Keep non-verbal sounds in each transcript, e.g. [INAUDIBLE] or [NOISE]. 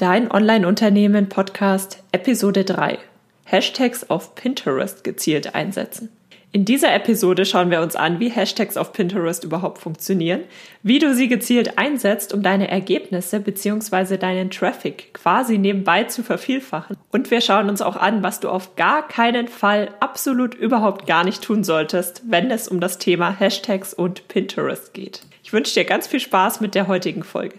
Dein Online-Unternehmen Podcast Episode 3. Hashtags auf Pinterest gezielt einsetzen. In dieser Episode schauen wir uns an, wie Hashtags auf Pinterest überhaupt funktionieren, wie du sie gezielt einsetzt, um deine Ergebnisse bzw. deinen Traffic quasi nebenbei zu vervielfachen. Und wir schauen uns auch an, was du auf gar keinen Fall absolut überhaupt gar nicht tun solltest, wenn es um das Thema Hashtags und Pinterest geht. Ich wünsche dir ganz viel Spaß mit der heutigen Folge.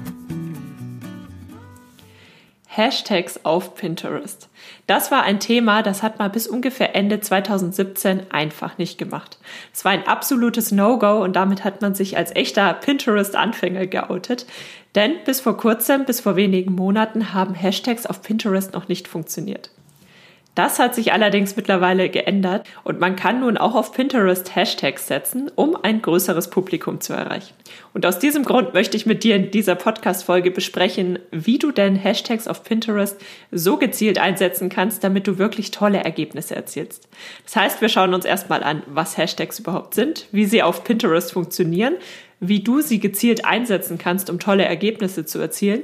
Hashtags auf Pinterest. Das war ein Thema, das hat man bis ungefähr Ende 2017 einfach nicht gemacht. Es war ein absolutes No-Go und damit hat man sich als echter Pinterest-Anfänger geoutet. Denn bis vor kurzem, bis vor wenigen Monaten haben Hashtags auf Pinterest noch nicht funktioniert. Das hat sich allerdings mittlerweile geändert und man kann nun auch auf Pinterest Hashtags setzen, um ein größeres Publikum zu erreichen. Und aus diesem Grund möchte ich mit dir in dieser Podcast-Folge besprechen, wie du denn Hashtags auf Pinterest so gezielt einsetzen kannst, damit du wirklich tolle Ergebnisse erzielst. Das heißt, wir schauen uns erstmal an, was Hashtags überhaupt sind, wie sie auf Pinterest funktionieren, wie du sie gezielt einsetzen kannst, um tolle Ergebnisse zu erzielen,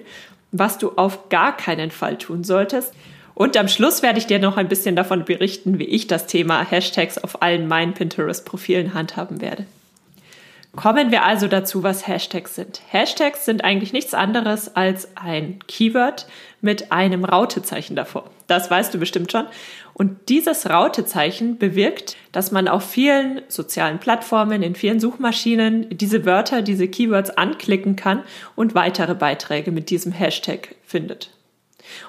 was du auf gar keinen Fall tun solltest und am Schluss werde ich dir noch ein bisschen davon berichten, wie ich das Thema Hashtags auf allen meinen Pinterest-Profilen handhaben werde. Kommen wir also dazu, was Hashtags sind. Hashtags sind eigentlich nichts anderes als ein Keyword mit einem Rautezeichen davor. Das weißt du bestimmt schon. Und dieses Rautezeichen bewirkt, dass man auf vielen sozialen Plattformen, in vielen Suchmaschinen diese Wörter, diese Keywords anklicken kann und weitere Beiträge mit diesem Hashtag findet.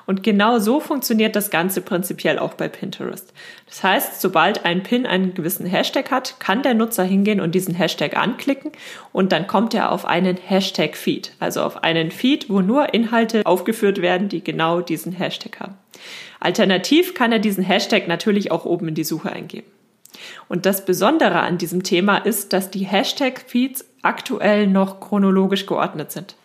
Und genau so funktioniert das Ganze prinzipiell auch bei Pinterest. Das heißt, sobald ein Pin einen gewissen Hashtag hat, kann der Nutzer hingehen und diesen Hashtag anklicken und dann kommt er auf einen Hashtag-Feed, also auf einen Feed, wo nur Inhalte aufgeführt werden, die genau diesen Hashtag haben. Alternativ kann er diesen Hashtag natürlich auch oben in die Suche eingeben. Und das Besondere an diesem Thema ist, dass die Hashtag-Feeds aktuell noch chronologisch geordnet sind.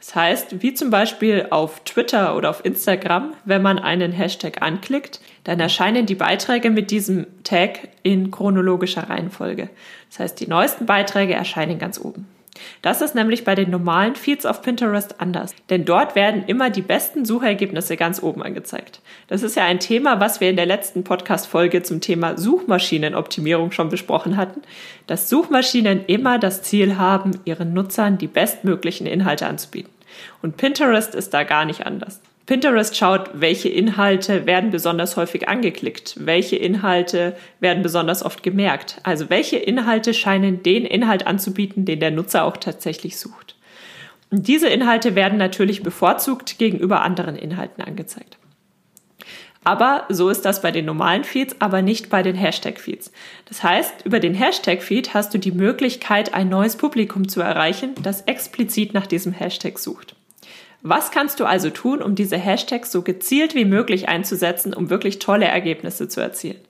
Das heißt, wie zum Beispiel auf Twitter oder auf Instagram, wenn man einen Hashtag anklickt, dann erscheinen die Beiträge mit diesem Tag in chronologischer Reihenfolge. Das heißt, die neuesten Beiträge erscheinen ganz oben. Das ist nämlich bei den normalen Feeds auf Pinterest anders, denn dort werden immer die besten Suchergebnisse ganz oben angezeigt. Das ist ja ein Thema, was wir in der letzten Podcast-Folge zum Thema Suchmaschinenoptimierung schon besprochen hatten, dass Suchmaschinen immer das Ziel haben, ihren Nutzern die bestmöglichen Inhalte anzubieten. Und Pinterest ist da gar nicht anders. Pinterest schaut, welche Inhalte werden besonders häufig angeklickt, welche Inhalte werden besonders oft gemerkt. Also welche Inhalte scheinen den Inhalt anzubieten, den der Nutzer auch tatsächlich sucht. Und diese Inhalte werden natürlich bevorzugt gegenüber anderen Inhalten angezeigt. Aber so ist das bei den normalen Feeds, aber nicht bei den Hashtag-Feeds. Das heißt, über den Hashtag-Feed hast du die Möglichkeit, ein neues Publikum zu erreichen, das explizit nach diesem Hashtag sucht. Was kannst du also tun, um diese Hashtags so gezielt wie möglich einzusetzen, um wirklich tolle Ergebnisse zu erzielen?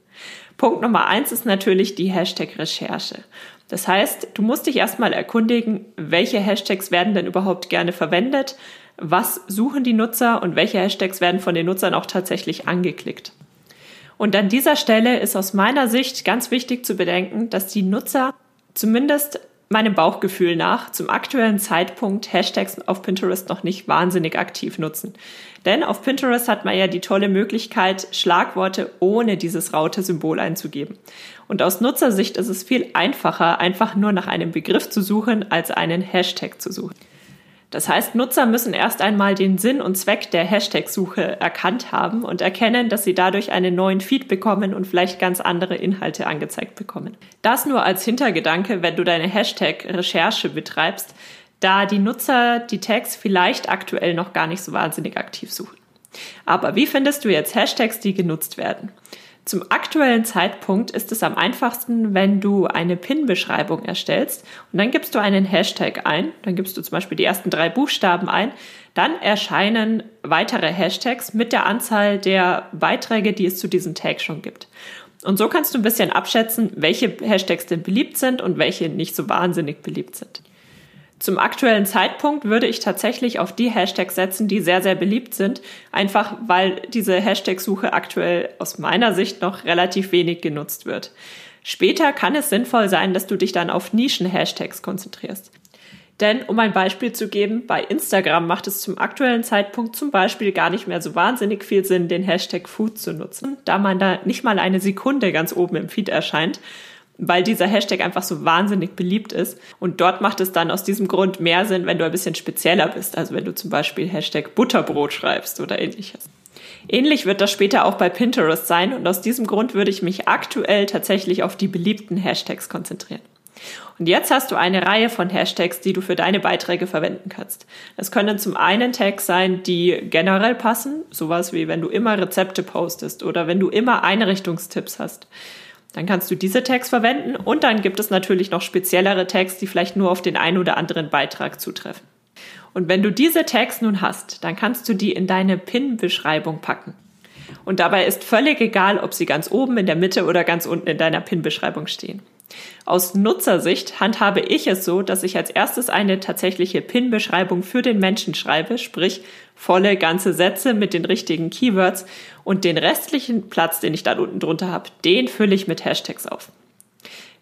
Punkt Nummer eins ist natürlich die Hashtag-Recherche. Das heißt, du musst dich erstmal erkundigen, welche Hashtags werden denn überhaupt gerne verwendet, was suchen die Nutzer und welche Hashtags werden von den Nutzern auch tatsächlich angeklickt. Und an dieser Stelle ist aus meiner Sicht ganz wichtig zu bedenken, dass die Nutzer zumindest meinem Bauchgefühl nach zum aktuellen Zeitpunkt Hashtags auf Pinterest noch nicht wahnsinnig aktiv nutzen. Denn auf Pinterest hat man ja die tolle Möglichkeit, Schlagworte ohne dieses Raute-Symbol einzugeben. Und aus Nutzersicht ist es viel einfacher, einfach nur nach einem Begriff zu suchen, als einen Hashtag zu suchen. Das heißt, Nutzer müssen erst einmal den Sinn und Zweck der Hashtag-Suche erkannt haben und erkennen, dass sie dadurch einen neuen Feed bekommen und vielleicht ganz andere Inhalte angezeigt bekommen. Das nur als Hintergedanke, wenn du deine Hashtag-Recherche betreibst, da die Nutzer die Tags vielleicht aktuell noch gar nicht so wahnsinnig aktiv suchen. Aber wie findest du jetzt Hashtags, die genutzt werden? Zum aktuellen Zeitpunkt ist es am einfachsten, wenn du eine PIN-Beschreibung erstellst und dann gibst du einen Hashtag ein, dann gibst du zum Beispiel die ersten drei Buchstaben ein, dann erscheinen weitere Hashtags mit der Anzahl der Beiträge, die es zu diesem Tag schon gibt. Und so kannst du ein bisschen abschätzen, welche Hashtags denn beliebt sind und welche nicht so wahnsinnig beliebt sind. Zum aktuellen Zeitpunkt würde ich tatsächlich auf die Hashtags setzen, die sehr, sehr beliebt sind, einfach weil diese Hashtag-Suche aktuell aus meiner Sicht noch relativ wenig genutzt wird. Später kann es sinnvoll sein, dass du dich dann auf Nischen-Hashtags konzentrierst. Denn um ein Beispiel zu geben, bei Instagram macht es zum aktuellen Zeitpunkt zum Beispiel gar nicht mehr so wahnsinnig viel Sinn, den Hashtag Food zu nutzen, da man da nicht mal eine Sekunde ganz oben im Feed erscheint, weil dieser Hashtag einfach so wahnsinnig beliebt ist. Und dort macht es dann aus diesem Grund mehr Sinn, wenn du ein bisschen spezieller bist, also wenn du zum Beispiel Hashtag Butterbrot schreibst oder ähnliches. Ähnlich wird das später auch bei Pinterest sein und aus diesem Grund würde ich mich aktuell tatsächlich auf die beliebten Hashtags konzentrieren. Und jetzt hast du eine Reihe von Hashtags, die du für deine Beiträge verwenden kannst. Das können zum einen Tags sein, die generell passen, sowas wie wenn du immer Rezepte postest oder wenn du immer Einrichtungstipps hast. Dann kannst du diese Tags verwenden und dann gibt es natürlich noch speziellere Tags, die vielleicht nur auf den einen oder anderen Beitrag zutreffen. Und wenn du diese Tags nun hast, dann kannst du die in deine Pin-Beschreibung packen. Und dabei ist völlig egal, ob sie ganz oben, in der Mitte oder ganz unten in deiner Pin-Beschreibung stehen. Aus Nutzersicht handhabe ich es so, dass ich als erstes eine tatsächliche PIN-Beschreibung für den Menschen schreibe, sprich volle ganze Sätze mit den richtigen Keywords und den restlichen Platz, den ich da unten drunter habe, den fülle ich mit Hashtags auf.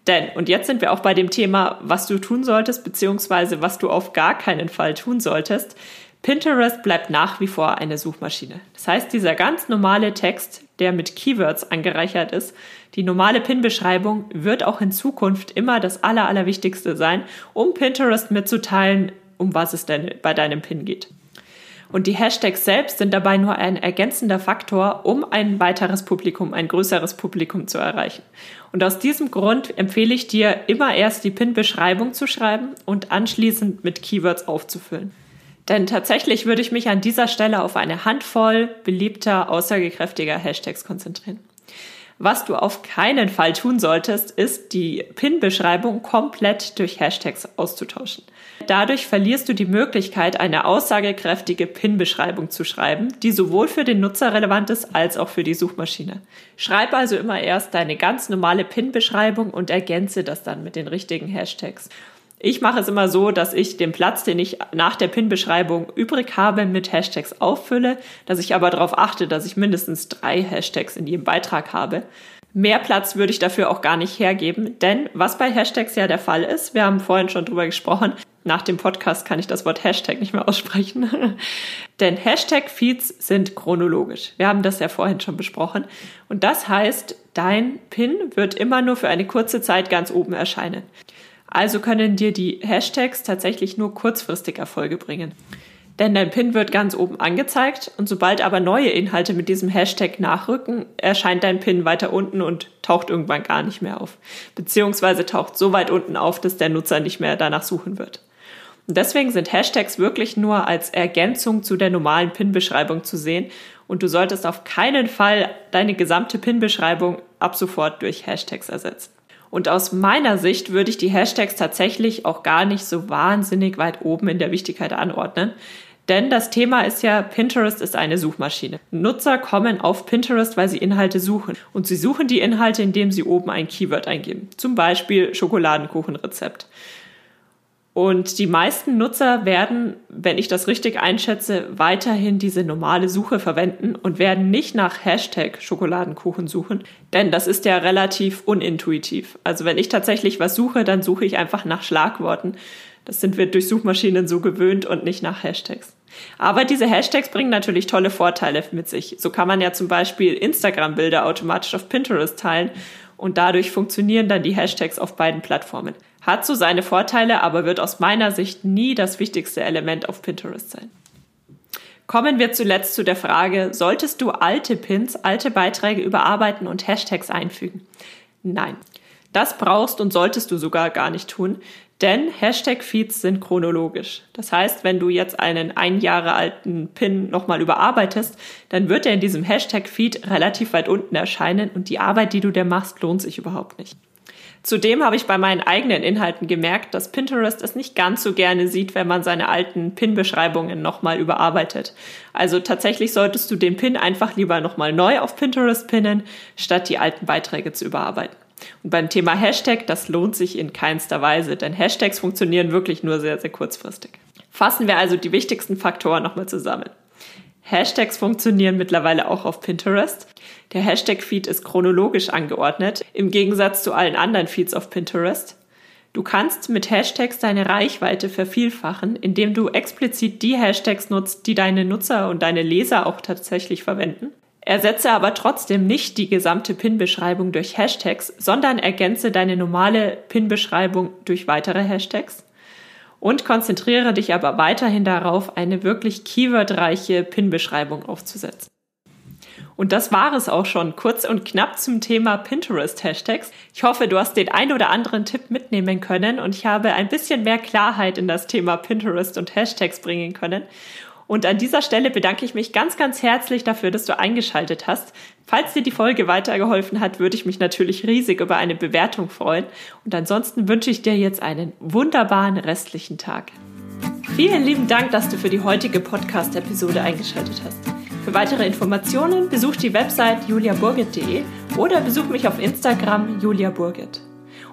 Denn, und jetzt sind wir auch bei dem Thema, was du tun solltest, beziehungsweise was du auf gar keinen Fall tun solltest. Pinterest bleibt nach wie vor eine Suchmaschine. Das heißt, dieser ganz normale Text, der mit Keywords angereichert ist, die normale Pin-Beschreibung wird auch in Zukunft immer das Aller, Allerwichtigste sein, um Pinterest mitzuteilen, um was es denn bei deinem Pin geht. Und die Hashtags selbst sind dabei nur ein ergänzender Faktor, um ein weiteres Publikum, ein größeres Publikum zu erreichen. Und aus diesem Grund empfehle ich dir, immer erst die Pin-Beschreibung zu schreiben und anschließend mit Keywords aufzufüllen. Denn tatsächlich würde ich mich an dieser Stelle auf eine Handvoll beliebter, aussagekräftiger Hashtags konzentrieren. Was du auf keinen Fall tun solltest, ist die Pin-Beschreibung komplett durch Hashtags auszutauschen. Dadurch verlierst du die Möglichkeit, eine aussagekräftige Pin-Beschreibung zu schreiben, die sowohl für den Nutzer relevant ist als auch für die Suchmaschine. Schreib also immer erst deine ganz normale Pin-Beschreibung und ergänze das dann mit den richtigen Hashtags. Ich mache es immer so, dass ich den Platz, den ich nach der PIN-Beschreibung übrig habe, mit Hashtags auffülle, dass ich aber darauf achte, dass ich mindestens drei Hashtags in jedem Beitrag habe. Mehr Platz würde ich dafür auch gar nicht hergeben, denn was bei Hashtags ja der Fall ist, wir haben vorhin schon drüber gesprochen, nach dem Podcast kann ich das Wort Hashtag nicht mehr aussprechen, [LAUGHS] denn Hashtag-Feeds sind chronologisch. Wir haben das ja vorhin schon besprochen und das heißt, dein Pin wird immer nur für eine kurze Zeit ganz oben erscheinen. Also können dir die Hashtags tatsächlich nur kurzfristig Erfolge bringen. Denn dein Pin wird ganz oben angezeigt und sobald aber neue Inhalte mit diesem Hashtag nachrücken, erscheint dein Pin weiter unten und taucht irgendwann gar nicht mehr auf. Beziehungsweise taucht so weit unten auf, dass der Nutzer nicht mehr danach suchen wird. Und deswegen sind Hashtags wirklich nur als Ergänzung zu der normalen Pin-Beschreibung zu sehen und du solltest auf keinen Fall deine gesamte Pin-Beschreibung ab sofort durch Hashtags ersetzen. Und aus meiner Sicht würde ich die Hashtags tatsächlich auch gar nicht so wahnsinnig weit oben in der Wichtigkeit anordnen. Denn das Thema ist ja, Pinterest ist eine Suchmaschine. Nutzer kommen auf Pinterest, weil sie Inhalte suchen. Und sie suchen die Inhalte, indem sie oben ein Keyword eingeben. Zum Beispiel Schokoladenkuchenrezept. Und die meisten Nutzer werden, wenn ich das richtig einschätze, weiterhin diese normale Suche verwenden und werden nicht nach Hashtag Schokoladenkuchen suchen, denn das ist ja relativ unintuitiv. Also wenn ich tatsächlich was suche, dann suche ich einfach nach Schlagworten. Das sind wir durch Suchmaschinen so gewöhnt und nicht nach Hashtags. Aber diese Hashtags bringen natürlich tolle Vorteile mit sich. So kann man ja zum Beispiel Instagram-Bilder automatisch auf Pinterest teilen und dadurch funktionieren dann die Hashtags auf beiden Plattformen. Hat so seine Vorteile, aber wird aus meiner Sicht nie das wichtigste Element auf Pinterest sein. Kommen wir zuletzt zu der Frage, solltest du alte Pins, alte Beiträge überarbeiten und Hashtags einfügen? Nein. Das brauchst und solltest du sogar gar nicht tun, denn Hashtag-Feeds sind chronologisch. Das heißt, wenn du jetzt einen ein Jahre alten Pin nochmal überarbeitest, dann wird er in diesem Hashtag-Feed relativ weit unten erscheinen und die Arbeit, die du da machst, lohnt sich überhaupt nicht. Zudem habe ich bei meinen eigenen Inhalten gemerkt, dass Pinterest es nicht ganz so gerne sieht, wenn man seine alten Pin-Beschreibungen nochmal überarbeitet. Also tatsächlich solltest du den Pin einfach lieber nochmal neu auf Pinterest pinnen, statt die alten Beiträge zu überarbeiten. Und beim Thema Hashtag, das lohnt sich in keinster Weise, denn Hashtags funktionieren wirklich nur sehr, sehr kurzfristig. Fassen wir also die wichtigsten Faktoren nochmal zusammen. Hashtags funktionieren mittlerweile auch auf Pinterest. Der Hashtag-Feed ist chronologisch angeordnet, im Gegensatz zu allen anderen Feeds auf Pinterest. Du kannst mit Hashtags deine Reichweite vervielfachen, indem du explizit die Hashtags nutzt, die deine Nutzer und deine Leser auch tatsächlich verwenden. Ersetze aber trotzdem nicht die gesamte Pin-Beschreibung durch Hashtags, sondern ergänze deine normale Pin-Beschreibung durch weitere Hashtags. Und konzentriere dich aber weiterhin darauf, eine wirklich keywordreiche Pin-Beschreibung aufzusetzen. Und das war es auch schon, kurz und knapp zum Thema Pinterest-Hashtags. Ich hoffe, du hast den ein oder anderen Tipp mitnehmen können und ich habe ein bisschen mehr Klarheit in das Thema Pinterest und Hashtags bringen können. Und an dieser Stelle bedanke ich mich ganz, ganz herzlich dafür, dass du eingeschaltet hast. Falls dir die Folge weitergeholfen hat, würde ich mich natürlich riesig über eine Bewertung freuen. Und ansonsten wünsche ich dir jetzt einen wunderbaren restlichen Tag. Vielen lieben Dank, dass du für die heutige Podcast-Episode eingeschaltet hast. Für weitere Informationen besuch die Website juliaburgit.de oder besuch mich auf Instagram juliaburgit.